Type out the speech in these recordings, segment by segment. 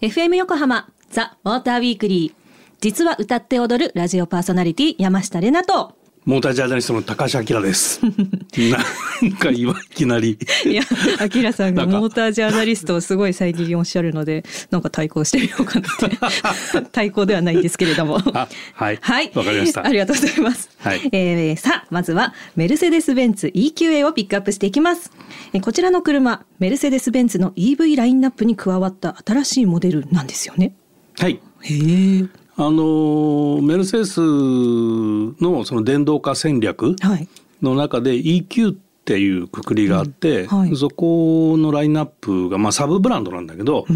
FM 横浜ザ・ウォーターウィークリー実は歌って踊るラジオパーソナリティ山下玲奈と。モータージャーナリストの高橋明です。なんか今いきなり。いや、アキラさんがモータージャーナリストをすごい最近おっしゃるので、なんか対抗してみようかなって。対抗ではないんですけれども。あはいはい。わかりましたありがとうございます。はいえーさあ、まずは、メルセデス・ベンツ EQA をピックアップしていきます。えーこちらの車、メルセデス・ベンツの EV ラインナップに加わった新しいモデルなんですよね。はい。へえ。あのメルセデスのその電動化戦略はい。の中で EQ っていうくくりがあって、うんはいそこのラインナップがまあサブブランドなんだけど。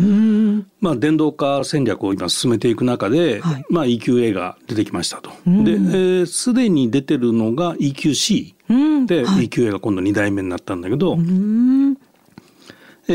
まあ電動化戦略を今進めていく中で、はいまあ EQA が出てきましたと。うんで、えーすでに出てるのが EQC うん。で、はい、EQA が今度2代目になったんだけど。えー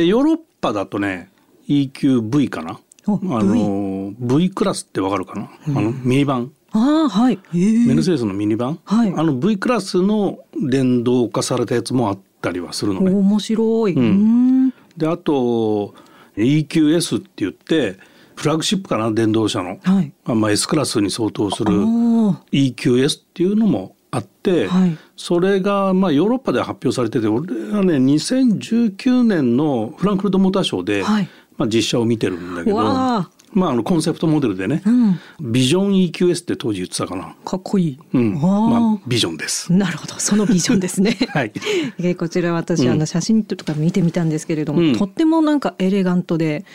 ヨーロッパだとね EQV かな？おあの v? クラスってわかるかな、あのミニバンああ、はい。メルセデスのミニバン、はいあの V クラスの電動化されたやつもあったりはするのね。面白い。うーんん。であと EQS って言ってフラッグシップかな電動車の、はい。あまあ、S クラスに相当するあ EQS っていうのもあって、はいそれがまあヨーロッパで発表されてて俺はね2019年のフランクフルトモーターショーで、はいまあ、実写を見てるんだけど、まあ、あのコンセプトモデルでね、うん。ビジョン EQS って当時言ってたかな。かっこいい。うん、まあ、ビジョンです。なるほど、そのビジョンですね。はい。えーこちら私、うんあの写真とか見てみたんですけれども、うんとってもなんかエレガントで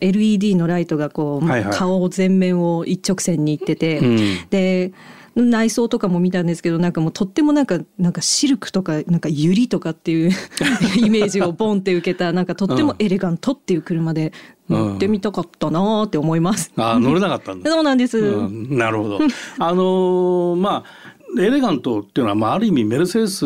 LED のライトがこう、はいはい顔全面を一直線にいってて、うんで内装とかも見たんですけどなんかもうとってもなんかなんかシルクとかなんかユリとかっていう イメージをボンって受けたなんかとってもエレガントっていう車で乗ってみたかったなーって思います。あー乗れなかったんだ。そうなんです。うんなるほど。あのーまあエレガントっていうのはまあある意味メルセデス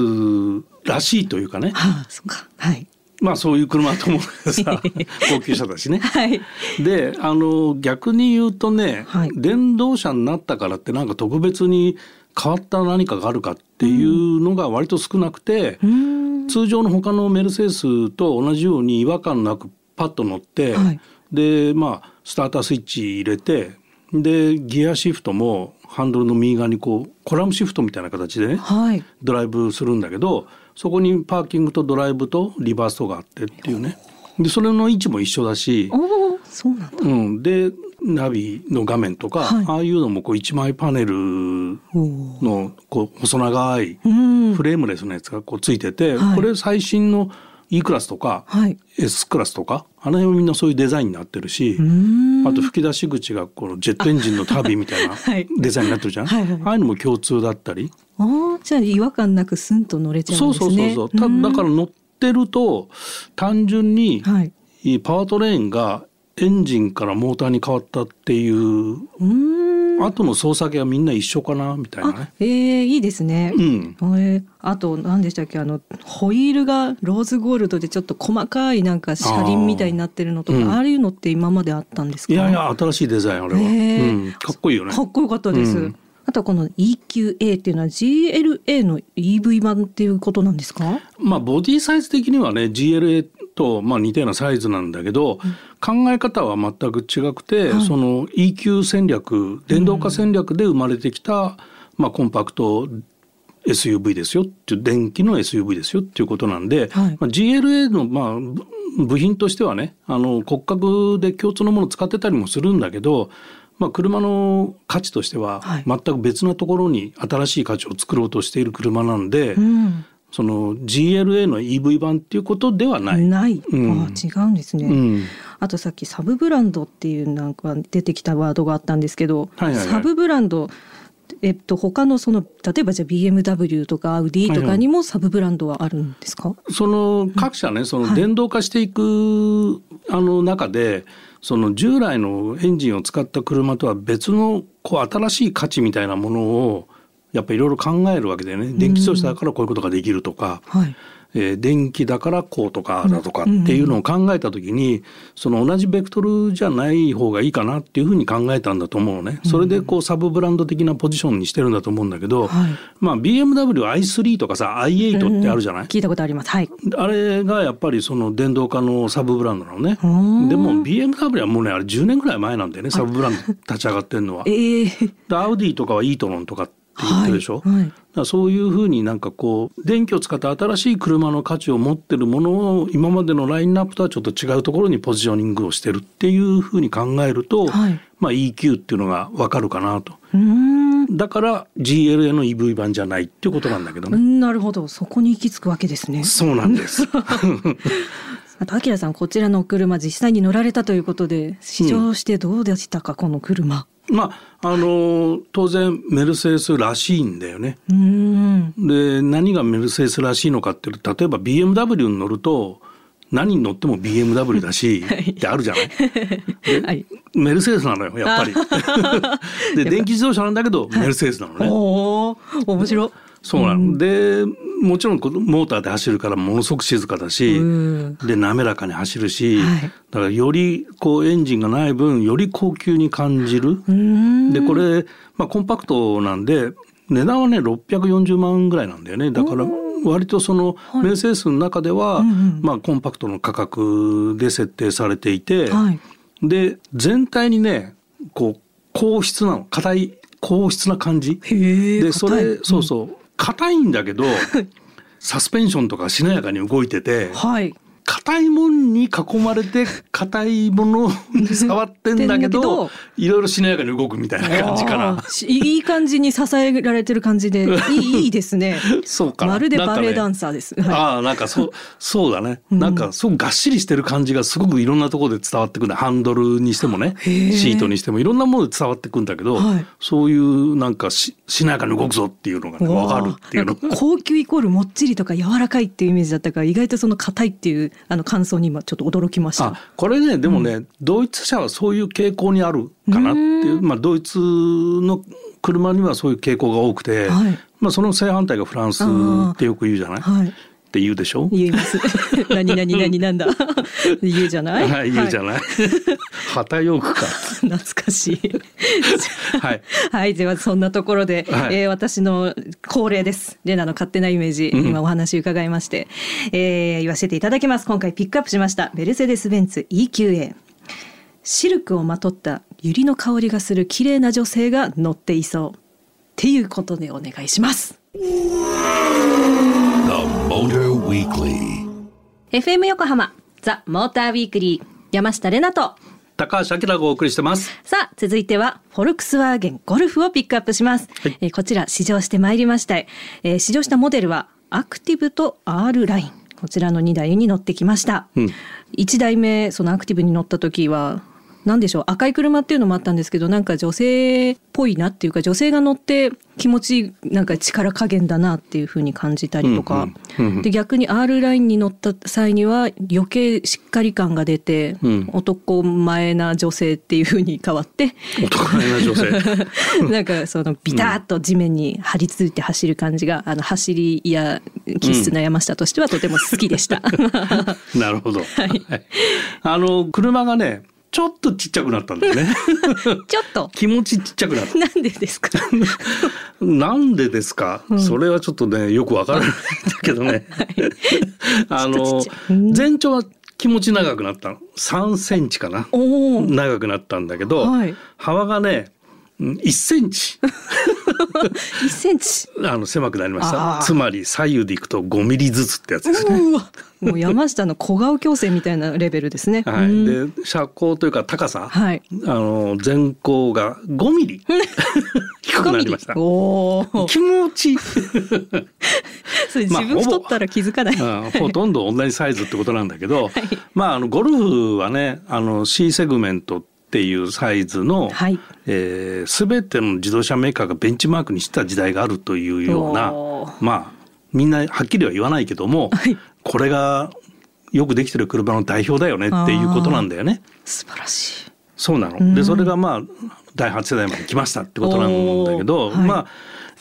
らしいというかね。はあ、そっか。はい。まあそういう車だと思うんでさ 高級車だしね。はい。であの逆に言うとね、はい電動車になったからってなんか特別に変わった何かがあるかっていうのが割と少なくて、うーん。通常の他のメルセデスと同じように違和感なくパッと乗って、はいでまあスタータースイッチ入れてでギアシフトもハンドルの右側にこうコラムシフトみたいな形でねはい。ドライブするんだけどそこにパーキングとドライブとリバースとがあってっていうねでそれの位置も一緒だし、そうなんだ。うん、でナビの画面とか、はいああいうのもこう一枚パネル。のこう細長いうん。フレームレスのやつがこうついてて、はいこれ最新の E クラスとか、はい。S クラスとかあの辺はみんなそういうデザインになってるし。あと吹き出し口がこのジェットエンジンのタービンみたいなはいデザインになってるじゃん、はいはいああいうのも共通だったり、ああ、じゃあ違和感なくスンと乗れちゃそううんですね。そうそうそうただから乗ってると単純にはい。パワートレーンがエンジンからモーターに変わったっていううーん。後の操作系はみんな一緒かなみたいなあね。、ええいいですね。うん。えーあと何でしたっけあのホイールがローズゴールドでちょっと細かいなんか車輪みたいになってるのとかあ,、あーうん。あいうのって今まであったんですか？いやいや新しいデザインあれは、へー。うん、かっこいいよね。かっこよかったです、うんあとはこの EQA っていうのは GLA の EV 版っていうことなんですか？まあボディサイズ的にはね GLA とまあ似たようなサイズなんだけど、考え方は全く違くて、はい。その EQ 戦略電動化戦略で生まれてきた、まあ、コンパクト SUV ですよっていう電気の SUV ですよっていうことなんで、はい。まあ、GLA のまあぶ部品としてはねあの骨格で共通のものを使ってたりもするんだけど、まあ、車の価値としてははい。全く別なところに新しい価値を作ろうとしている車なんで、うん。その GLA の EV 版っていうことではない。ない、うん。あ違うんですね、うん。あとさっきサブブランドっていうなんか出てきたワードがあったんですけど、はいはいはい。サブブランドえっと他のその例えばじゃあ BMW とかアウディとかにもサブブランドはあるんですか、その各社ねその電動化していく、あの中でその従来のエンジンを使った車とは別のこう新しい価値みたいなものをやっぱりいろいろ考えるわけでね。電気自動車だからこういうことができるとか、はいえー、電気だからこうとかだとかっていうのを考えた時に、その同じベクトルじゃない方がいいかなっていうふうに考えたんだと思うのね。それでこうサブブランド的なポジションにしてるんだと思うんだけど、はい、まあ BMW i3 とかさ i8 ってあるじゃない、うん、聞いたことあります。はい。あれがやっぱりその電動化のサブブランドなのね。でも BMW はもうねあれ10年ぐらい前なんだよねサブブランド立ち上がってんのは。えー、アウディとかはイートロンとかって言ってるでしょ、はいはい、そういうふうになんかこう電気を使った新しい車の価値を持ってるものを今までのラインナップとはちょっと違うところにポジショニングをしてるっていうふうに考えると、はい、まあ EQ っていうのが分かるかなと。だから GLA の EV 版じゃないっていうことなんだけどね。なるほどそこに行き着くわけですね。そうなんです。あと、アキラさん、こちらの車、実際に乗られたということで、試乗してどうでしたか、うん、この車。まあ、あの当然メルセデスらしいんだよね。で何がメルセデスらしいのかっていうと例えば BMW に乗ると何に乗っても BMW だし、ってあるじゃない？はい、メルセデスなのよやっぱり。で電気自動車なんだけどメルセデスなのね。お面白そうなの、でもちろんモーターで走るからものすごく静かだし、で滑らかに走るし、はい、だからよりこうエンジンがない分より高級に感じる。でこれ、まあ、コンパクトなんで値段はね640万ぐらいなんだよね。だから割とそのメルセデスの中では、まあ、コンパクトの価格で設定されていて、はい、で全体にねこう硬質なの。硬い硬質な感じ。でそれそうそう、硬いんだけどサスペンションとかしなやかに動いてて、はい、硬いもんに囲まれて硬いものに触ってんだけど いろいろしなやかに動くみたいな感じかな。いい感じに支えられてる感じでいい いいですね。そうかまるでバレエダンサーです。ね、ああなんかそう そうだね。なんかすごくがっしりしてる感じがすごくいろんなところで伝わってくるハンドルにしてもねシートにしてもいろんなもので伝わってくるんだけど、はい、そういうなんかししなやかに動くぞっていうのがね分かるっていうの。高級イコールもっちりとか柔らかいっていうイメージだったから意外とその硬いっていうあの感想に今ちょっと驚きました。これねでもね、うん、ドイツ車はそういう傾向にあるかなっていう、まあドイツの車にはそういう傾向が多くて、はい、まあその正反対がフランスってよく言うじゃない？はいって言うでしょ？言います。何何何なんだ？言うじゃない？はい、言うじゃない、旗よくか。懐かしい。はい。はい、ではそんなところで、はい、えー、私の恒例です。レナの勝手なイメージ、うん、今お話伺いまして、えー、言わせていただきます。今回ピックアップしました。メルセデス・ベンツ EQA。シルクをまとった百合の香りがする綺麗な女性が乗っていそう。っていうことでお願いします。FM 横浜ザ・モーターウィークリー山下れなと。高橋明がお送りしてます。さあ続いてはフォルクスワーゲンゴルフをピックアップします、はい、えー、こちら試乗してまいりました、えー、試乗したモデルはアクティブと R ライン。こちらの2台に乗ってきました、うん、1台目そのアクティブに乗った時は何でしょう赤い車っていうのもあったんですけどなんか女性っぽいなっていうか女性が乗って気持ちなんか力加減だなっていうふうに感じたりとか、うんうん、で逆に R ラインに乗った際には余計しっかり感が出て、うん、男前な女性っていうふうに変わって。男前な女性。なんかそのビタッと地面に張り付いて走る感じがあの走りや気質な山下としてはとても好きでした。なるほど、はい、あの車がねちょっとちっちゃくなったんだよね。ちょっと気持ちちっちゃくなった。なんでですか？なんでですか、うん、それはちょっとねよくわからないんだけどね。はい、あの全長は気持ち長くなったの。3センチかな。長くなったんだけど、はい、幅がね1センチ。1センチ。あの狭くなりました。つまり左右でいくと5ミリずつってやつですね。もう山下の小顔矯正みたいなレベルですね。はい。で車高というか高さ、はい、あの全高が5ミリ 低くなりました。おお。気持ちいい。それ自分太ったら気づかない、まあ、ほとんど同じサイズってことなんだけど、はい、まああのゴルフはねあの C セグメントっていうサイズの、はい。えー、全ての自動車メーカーがベンチマークにした時代があるというようなまあみんなはっきりは言わないけども、はい、これがよくできてる車の代表だよねっていうことなんだよね。素晴らしい。そうなの。でそれがまあ第8世代まで来ましたってことなんだけど、はい、まあ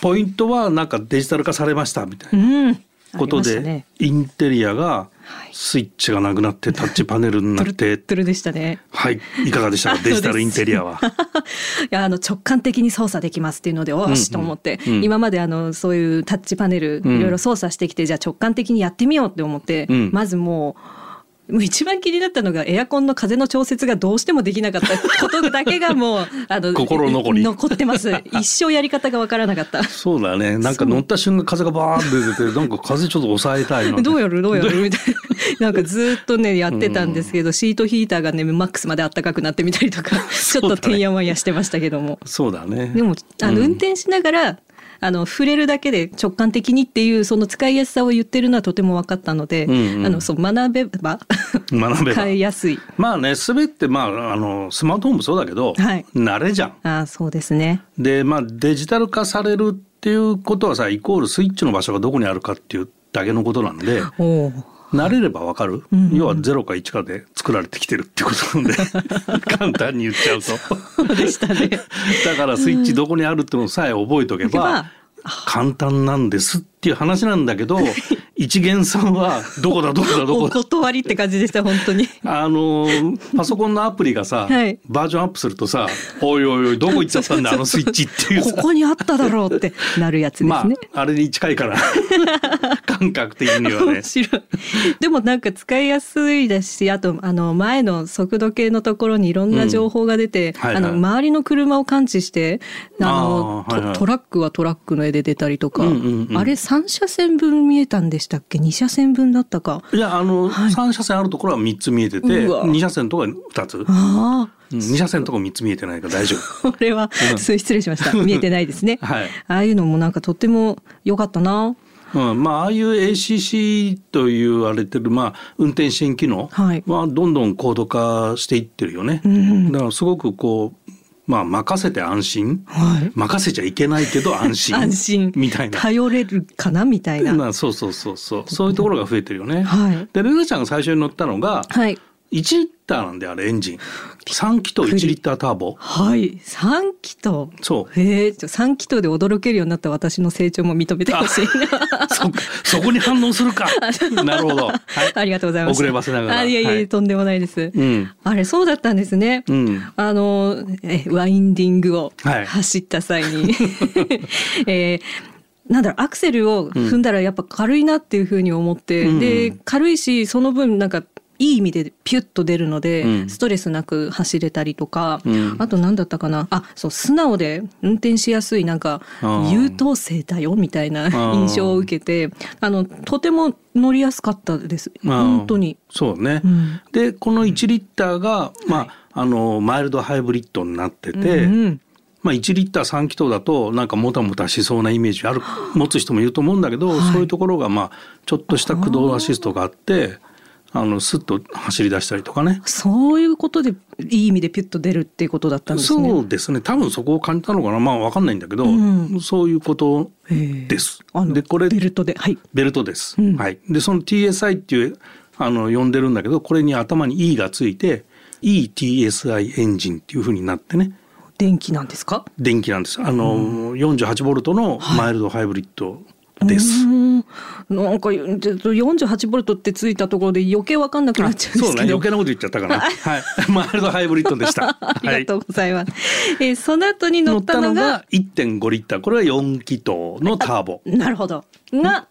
ポイントはなんかデジタル化されましたみたいな。うんことで、ね、インテリアがスイッチがなくなってタッチパネルになって、トゥルでしたね。はい、いかがでしたか？デジタルインテリアは。いやあの直感的に操作できますっていうのでおしと思って、うん。うん、今まであのそういうタッチパネルいろいろ操作してきて、じゃあ直感的にやってみようって思って、うん、まずもう。もう一番気になったのがエアコンの風の調節がどうしてもできなかった ことだけがもうあの心残り。残ってます。一生やり方がわからなかった。そうだね。なんか乗った瞬間風がバーンって出てなんか風ちょっと抑えたいなどうやる？どうやる？みたいな。なんかずっとねやってたんですけど、シートヒーターがねマックスまで暖かくなってみたりとかちょっとてんやわんやしてましたけども。そうだね。でもあの運転しながらあの触れるだけで直感的にっていうその使いやすさを言ってるのはとても分かったので、うんうん、あのそう学べば 学べば使いやすい。まあね全てまああのスマートフォンもそうだけど、はい、慣れじゃん。あそうですね。でまあデジタル化されるっていうことはさイコールスイッチの場所がどこにあるかっていうだけのことなんで。お慣れればわかる、うんうん、要は0か1かで作られてきてるってことなんで。簡単に言っちゃうと。そうでしたね。だからスイッチどこにあるってのさえ覚えとけば、簡単なんですっていう話なんだけど 一元さんはどこだどこだどこだ？お断りって感じでした本当に。あのパソコンのアプリがさ、はい、バージョンアップするとさ「おいおいおいどこ行っちゃったんだあのスイッチ」っていうここにあっただろうってなるやつですね、まあ、あれに近いから。感覚的にはね。でもなんか使いやすいですしあとあの前の速度計のところにいろんな情報が出て、うんはいはい、あの周りの車を感知してあの、はいはい、トラックはトラックの絵で出たりとか、うんうんうん、あれ3車線分見えたんでしたっけ？2車線分だったか。いやあの、はい、3車線あるところは3つ見えてて2車線とか2つ。ああ2車線とか3つ見えてないか大丈夫。これは、うん、失礼しました。見えてないですね、はい、ああいうのもなんかとっても良かったな。うん、まあああいう ACC と言われてる、まあ、運転支援機能はどんどん高度化していってるよね、だからすごくこうまあ、任せて安心、はい、任せちゃいけないけど安心。安心。みたいな。頼れるかな？みたいな。そうそうそうそう。そういうところが増えてるよね。はい、でルナちゃんが最初に乗ったのが、はい、1リッターなんであれエンジン。3気筒1リッターターボ。はい。3気筒そう。へえ3気筒で驚けるようになった私の成長も認めてほしいそそこに反応するか。なるほど、はい、ありがとうございます。遅ればせながら。あいやいや、はい、とんでもないです、うん、あれそうだったんですね、うん、あのえワインディングを走った際に、はい、えーなんだろうアクセルを踏んだらやっぱ軽いなっていうふうに思って、うん、で軽いしその分なんかいい意味でピュッと出るので、うん、ストレスなく走れたりとか、うん、あと何だったかなあそう素直で運転しやすいなんか優等生だよみたいな印象を受けてあのとても乗りやすかったです。本当に。そうね、うん、でこの1リッターが、まあ、あのマイルドハイブリッドになってて。うんまあ、1リッター3気筒だとなんかもたもたしそうなイメージある持つ人もいると思うんだけど、はい、そういうところがまあちょっとした駆動アシストがあってあのスッと走り出したりとかね。そういうことでいい意味でピュッと出るっていうことだったんですね。そうですね。多分そこを感じたのかな。まあ分かんないんだけど、うん、そういうことです。でこれベルトで。はい。ベルトです、うん、はい。でその TSI っていうあの呼んでるんだけどこれに頭に E がついて ETSI エンジンっていうふうになってね。電気なんですか？電気なんです。あの、うん、48ボルトのマイルドハイブリッドです。なんか48ボルトってついたところで余計わかんなくなっちゃうんですけど。そうね余計なこと言っちゃったかな。はい。マイルドハイブリッドでした。ありがとうございます。えー、その後に乗ったのが1.5リッターこれは4気筒のターボ。なるほど。が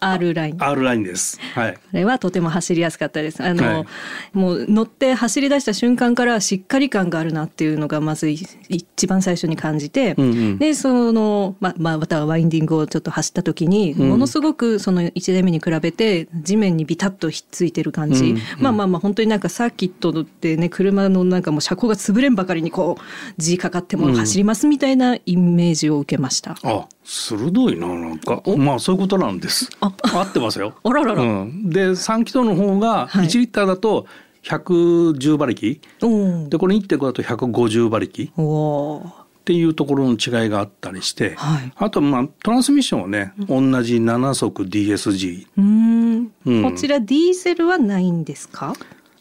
R ライン。R ラインです。はい。これはとても走りやすかったです。あの、はい、もう乗って走り出した瞬間からしっかり感があるなっていうのがまず一番最初に感じて、うんうん、でそのままあまたワインディングをちょっと走った時に、うん、ものすごくその1台目に比べて地面にビタッとひっついてる感じ、うんうん、まあまあまあ本当になんかサーキットってね車のなんかもう車高が潰れんばかりにこう G かかっても走りますみたいなイメージを受けました。あ鋭いななんか。まあそういうことなんです。あ。合ってますよ。あららら、うん、で3気筒の方が1リッターだと110馬力、はい、でこれ1.5だと150馬力。っていうところの違いがあったりして、はい、あとまあトランスミッションはね、同じ7速 DSG うん、こちらディーゼルはないんですか？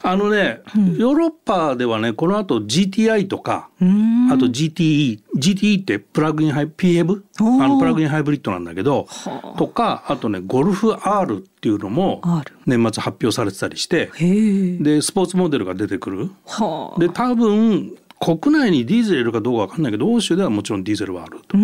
あのね、うん、ヨーロッパではねこの後 GTI とかあと GTE GTE ってプラグインハイ PHEV あのプラグインハイブリッドなんだけどとかあとねゴルフ R っていうのも年末発表されてたりしてでスポーツモデルが出てくる。で多分国内にディーゼルいるかどうか分かんないけど欧州ではもちろんディーゼルはあると。っ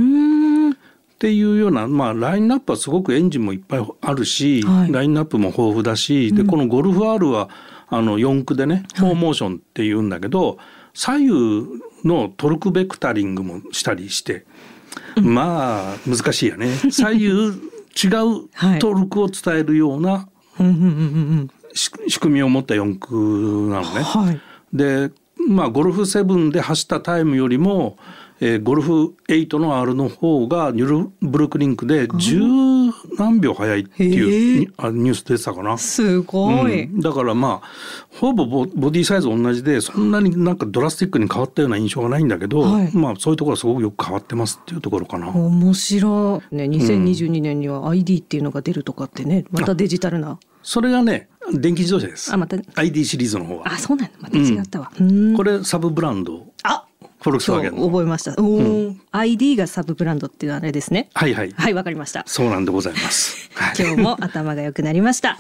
ていうような、まあ、ラインナップはすごくエンジンもいっぱいあるし、はい、ラインナップも豊富だし、うん、でこのゴルフ R はあの四駆でねフォーモーションっていうんだけど、はい、左右のトルクベクタリングもしたりして、うん、まあ難しいよね。左右違う トルクを伝えるような仕組みを持った四駆なのね。はい、でまあゴルフ7で走ったタイムよりもえー、ゴルフ8の R の方がニュルブルクリンクで十何秒早いっていうニュース出てたかな。すごい、うん、だからまあほぼボディサイズ同じでそんなになんかドラスティックに変わったような印象がないんだけど、はい、まあそういうところはすごくよく変わってますっていうところかな。面白い。ね2022年には ID っていうのが出るとかってねまたデジタルな。それがね電気自動車です。あまた ID シリーズの方は。あそうなんだまた違ったわ。うん、これサブブランド。あフォルクスワーゲン覚えました。おうん、ID がサブブランドっていうあれですね。はいはい。はい、わかりました。そうなんでございます。今日も頭が良くなりました。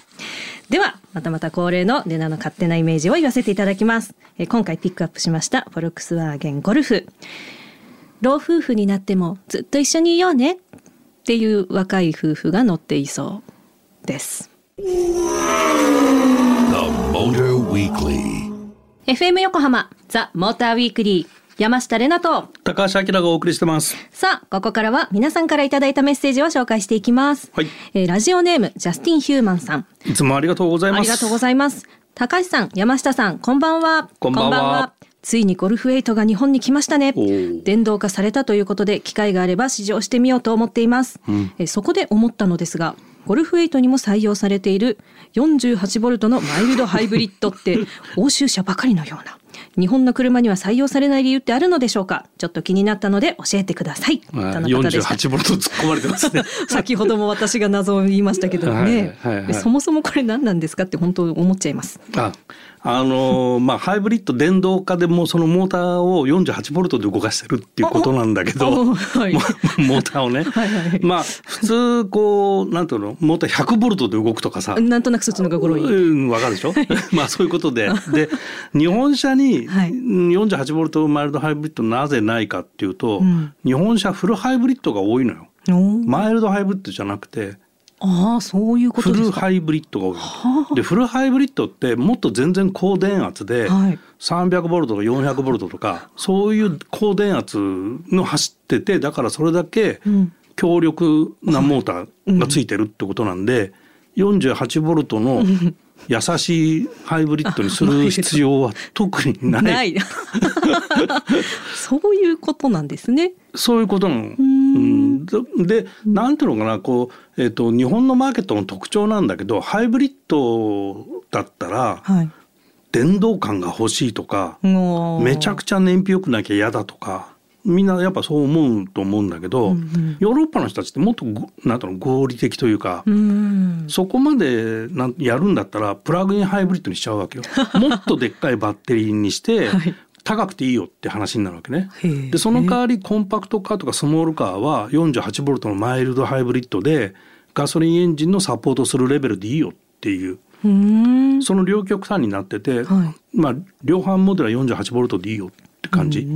では、またまた恒例のレナの勝手なイメージを言わせていただきます。え今回ピックアップしましたフォルクスワーゲンゴルフ。老夫婦になってもずっと一緒にいようねっていう若い夫婦が乗っていそうです。FM 横浜ザ・モーターウィークリー山下れなと。高橋明がお送りしてます。さあここからは皆さんからいただいたメッセージを紹介していきます、はい。えー、ラジオネームジャスティン・ヒューマンさん。いつもありがとうございます。ありがとうございます。高橋さん山下さんこんばんは。こんばんは。ついにゴルフ8が日本に来ましたね。電動化されたということで機会があれば試乗してみようと思っています、うん、えそこで思ったのですがゴルフ8にも採用されている48ボルトのマイルドハイブリッドって 欧州車ばかりのような日本の車には採用されない理由ってあるのでしょうか？ちょっと気になったので教えてください。48ボルト突っ込まれてますね。先ほども私が謎を言いましたけどね、はいはいはい、そもそもこれ何なんですかって本当思っちゃいます。ああのまあハイブリッド電動化でもそのモーターを48ボルトで動かしてるっていうことなんだけど、はい、モーターをね、はいはい、まあ普通こうなんていうの？モーター100ボルトで動くとかさ。なんとなくそっちのがゴロい。うんわかるでしょ、はい、まあそういうことで。で日本車に48ボルトマイルドハイブリッドなぜないかっていうと、うん、日本車フルハイブリッドが多いのよ。マイルドハイブリッドじゃなくてああそういうことフルハイブリッドが多いはあ、でフルハイブリッドってもっと全然高電圧で、はい、300ボルトとか400ボルトとかそういう高電圧の走っててだからそれだけ強力なモーターがついてるってことなんで、うん、48ボルトの優しいハイブリッドにする 必要は特にない。ない。そういうことなんですね。そういうことなの。うん、で、なんていうのかな、こう、えっ、ー、と、日本のマーケットの特徴なんだけど、ハイブリッドだったら、はい、電動感が欲しいとか、めちゃくちゃ燃費良くなきゃ嫌だとか、みんなやっぱそう思うと思うんだけど、うんうん、ヨーロッパの人たちってもっとなんとの合理的というか、うん、そこまでなんやるんだったらプラグインハイブリッドにしちゃうわけよ。もっとでっかいバッテリーにして、はい、高くていいよって話になるわけね。でその代わりコンパクトカーとかスモールカーは48ボルトのマイルドハイブリッドでガソリンエンジンのサポートするレベルでいいよっていう。その両極端になってて、はい、まあ量販モデルは48ボルトでいいよって感じ。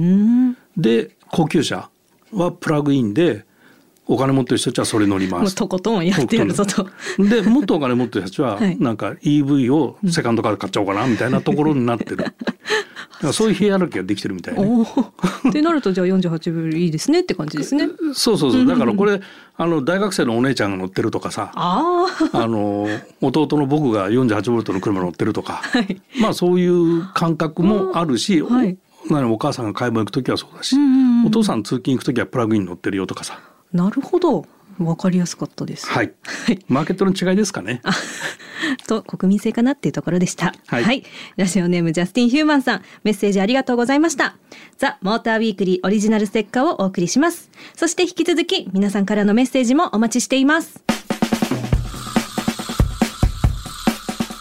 で高級車はプラグインでお金持ってる人たちはそれ乗ります。とことんやってやるぞと。でもっとお金持ってる人たちは なんか EV をセカンドカーで買っちゃおうかなみたいなところになってる。そういうヒエラルキーができてるみたいね。ってなるとじゃあ48分いいですねって感じですね。そうそうそうだからこれあの大学生のお姉ちゃんが乗ってるとかさあの弟の僕が48ボルトの車乗ってるとか、はい、まあそういう感覚もあるし、はい、お母さんが買い物行く時はそうだし、お父さん通勤行く時はプラグイン乗ってるよとかさ。なるほど。わかりやすかったです。はい。マーケットの違いですかね。と国民性かなっていうところでした、はい。はい。ラジオネームジャスティン・ヒューマンさん、メッセージありがとうございました。ザ・モーターウィークリーオリジナルステッカーをお送りします。そして引き続き皆さんからのメッセージもお待ちしています。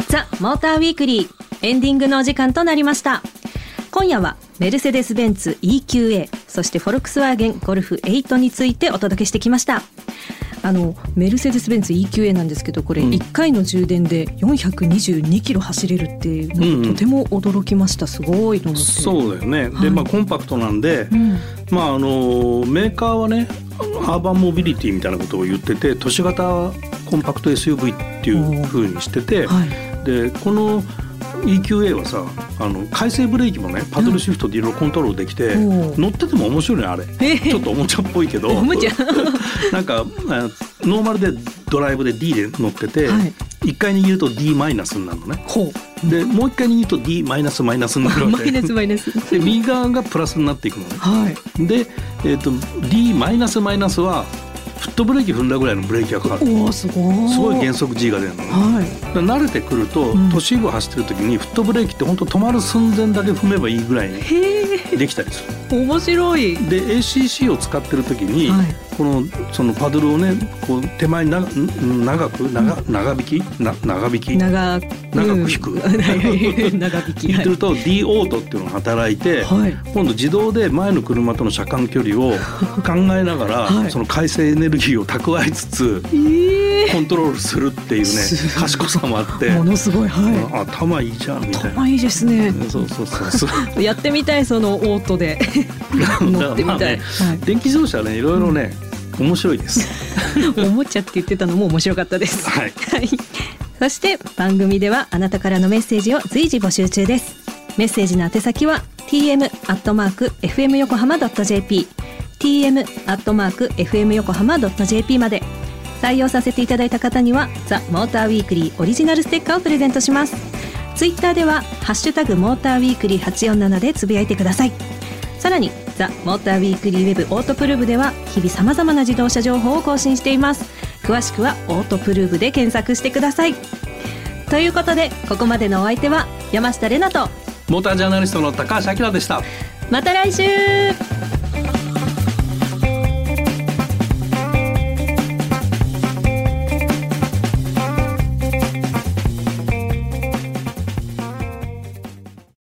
ザ・モーターウィークリーエンディングのお時間となりました今夜はメルセデス・ベンツ EQA そしてフォルクスワーゲンゴルフ8についてお届けしてきました。あのメルセデス・ベンツ EQA なんですけどこれ1回の充電で422キロ走れるっていうのとても驚きました、すごいと思って、そうだよね、はい、でまあコンパクトなんで、うん、まああのメーカーはねアーバンモビリティみたいなことを言ってて都市型コンパクト SUV っていうふうにしてて、はい、でこの EQA はさあの回生ブレーキもねパドルシフトでいろいろコントロールできて、うん、乗ってても面白いねあれ、えー、ちょっとおもちゃっぽいけど。なんかノーマルでドライブで D で乗ってて、はい、1回握ると D マイナスになるのね。でもう1回握ると D マイナスマイナスになるわけ。マイナスマイナスで右側がプラスになっていくのね。はい、で、えーと、と D マイナスマイナスはフットブレーキ踏んだぐらいのブレーキがかかる。おすごい。すごい減速 G が出るの、はい、慣れてくると、都市部走ってる時にフットブレーキって本当止まる寸前だけ踏めばいいぐらいにできたりする。面白い。で ACC を使ってる時に、はい、このそのパドルをねこう手前にな長く長長引き？な長引き？長長く引く？長引き。てると D オートっていうのが働いて、はい、今度自動で前の車との車間距離を 考えながら、はい、その回生エネルギーを蓄えつつ、えー、コントロールするっていうね賢さもあってものすごい、はい、頭いいじゃんみたいな。頭いいですね。そうそうそうそう。やってみたいそのオートで。乗ってみたい、ね。はい、電気自動車ねいろいろね、面白いです。おもちゃって言ってたのも面白かったです。はい、はい、そして番組ではあなたからのメッセージを随時募集中です。メッセージの宛先は tm アットマーク fm 横浜 .jp tm アットマーク fm 横浜 .jp まで。採用させていただいた方にはザ・モーターウィークリーオリジナルステッカーをプレゼントします。ツイッターではハッシュタグモーターウィークリー847でつぶやいてください。さらにザ・モーターウィークリーウェブオートプルーブでは日々さまざまな自動車情報を更新しています。詳しくはオートプルーブで検索してください。ということでここまでのお相手は山下れなとモータージャーナリストの高橋明でした。また来週